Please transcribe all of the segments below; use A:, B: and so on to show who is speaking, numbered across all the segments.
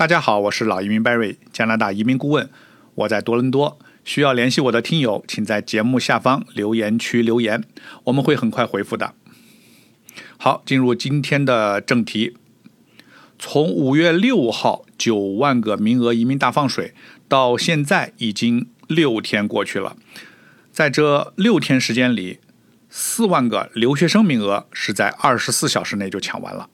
A: 大家好，我是老移民 Barry，加拿大移民顾问，我在多伦多。需要联系我的听友，请在节目下方留言区留言，我们会很快回复的。好，进入今天的正题。从五月六号九万个名额移民大放水到现在，已经六天过去了。在这六天时间里，四万个留学生名额是在二十四小时内就抢完了，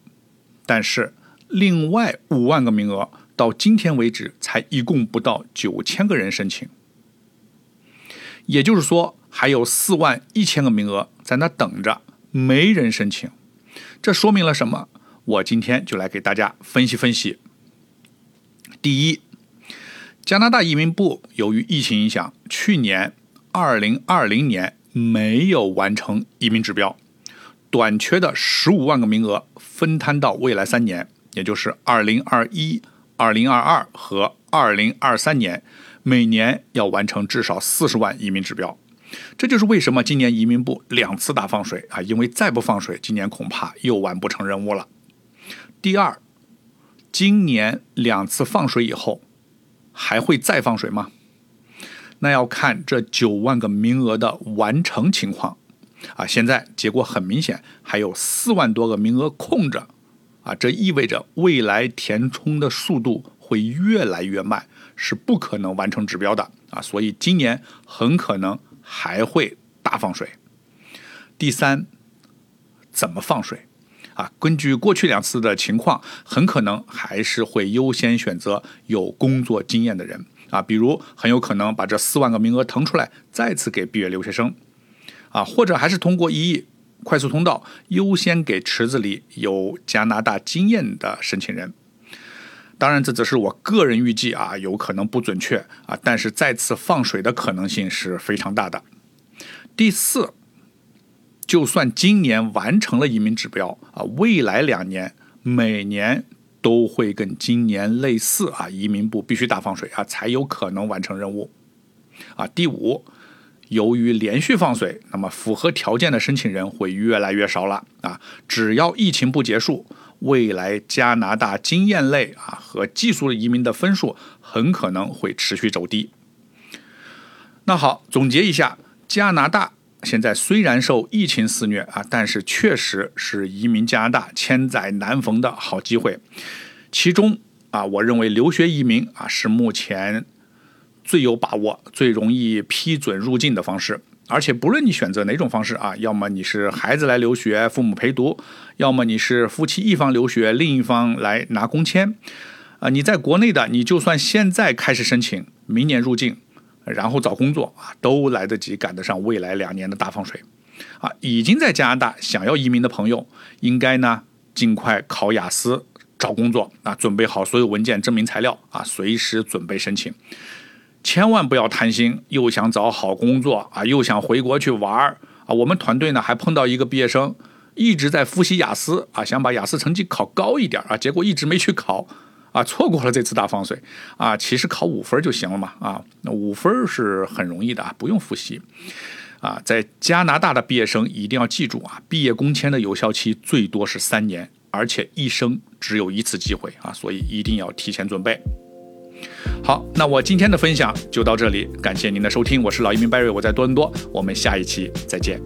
A: 但是。另外五万个名额到今天为止才一共不到九千个人申请，也就是说还有四万一千个名额在那等着，没人申请。这说明了什么？我今天就来给大家分析分析。第一，加拿大移民部由于疫情影响，去年二零二零年没有完成移民指标，短缺的十五万个名额分摊到未来三年。也就是二零二一、二零二二和二零二三年，每年要完成至少四十万移民指标。这就是为什么今年移民部两次大放水啊，因为再不放水，今年恐怕又完不成任务了。第二，今年两次放水以后，还会再放水吗？那要看这九万个名额的完成情况啊。现在结果很明显，还有四万多个名额空着。啊，这意味着未来填充的速度会越来越慢，是不可能完成指标的啊！所以今年很可能还会大放水。第三，怎么放水？啊，根据过去两次的情况，很可能还是会优先选择有工作经验的人啊，比如很有可能把这四万个名额腾出来，再次给毕业留学生啊，或者还是通过一亿。快速通道优先给池子里有加拿大经验的申请人。当然，这只是我个人预计啊，有可能不准确啊，但是再次放水的可能性是非常大的。第四，就算今年完成了移民指标啊，未来两年每年都会跟今年类似啊，移民部必须大放水啊，才有可能完成任务啊。第五。由于连续放水，那么符合条件的申请人会越来越少了啊！只要疫情不结束，未来加拿大经验类啊和技术移民的分数很可能会持续走低。那好，总结一下，加拿大现在虽然受疫情肆虐啊，但是确实是移民加拿大千载难逢的好机会。其中啊，我认为留学移民啊是目前。最有把握、最容易批准入境的方式，而且不论你选择哪种方式啊，要么你是孩子来留学，父母陪读；要么你是夫妻一方留学，另一方来拿工签。啊，你在国内的，你就算现在开始申请，明年入境，然后找工作啊，都来得及赶得上未来两年的大放水。啊，已经在加拿大想要移民的朋友，应该呢尽快考雅思找工作啊，准备好所有文件、证明材料啊，随时准备申请。千万不要贪心，又想找好工作啊，又想回国去玩儿啊！我们团队呢还碰到一个毕业生，一直在复习雅思啊，想把雅思成绩考高一点啊，结果一直没去考啊，错过了这次大放水啊！其实考五分就行了嘛啊，那五分是很容易的啊，不用复习啊。在加拿大的毕业生一定要记住啊，毕业工签的有效期最多是三年，而且一生只有一次机会啊，所以一定要提前准备。好，那我今天的分享就到这里，感谢您的收听，我是老移民 Barry，我在多伦多，我们下一期再见。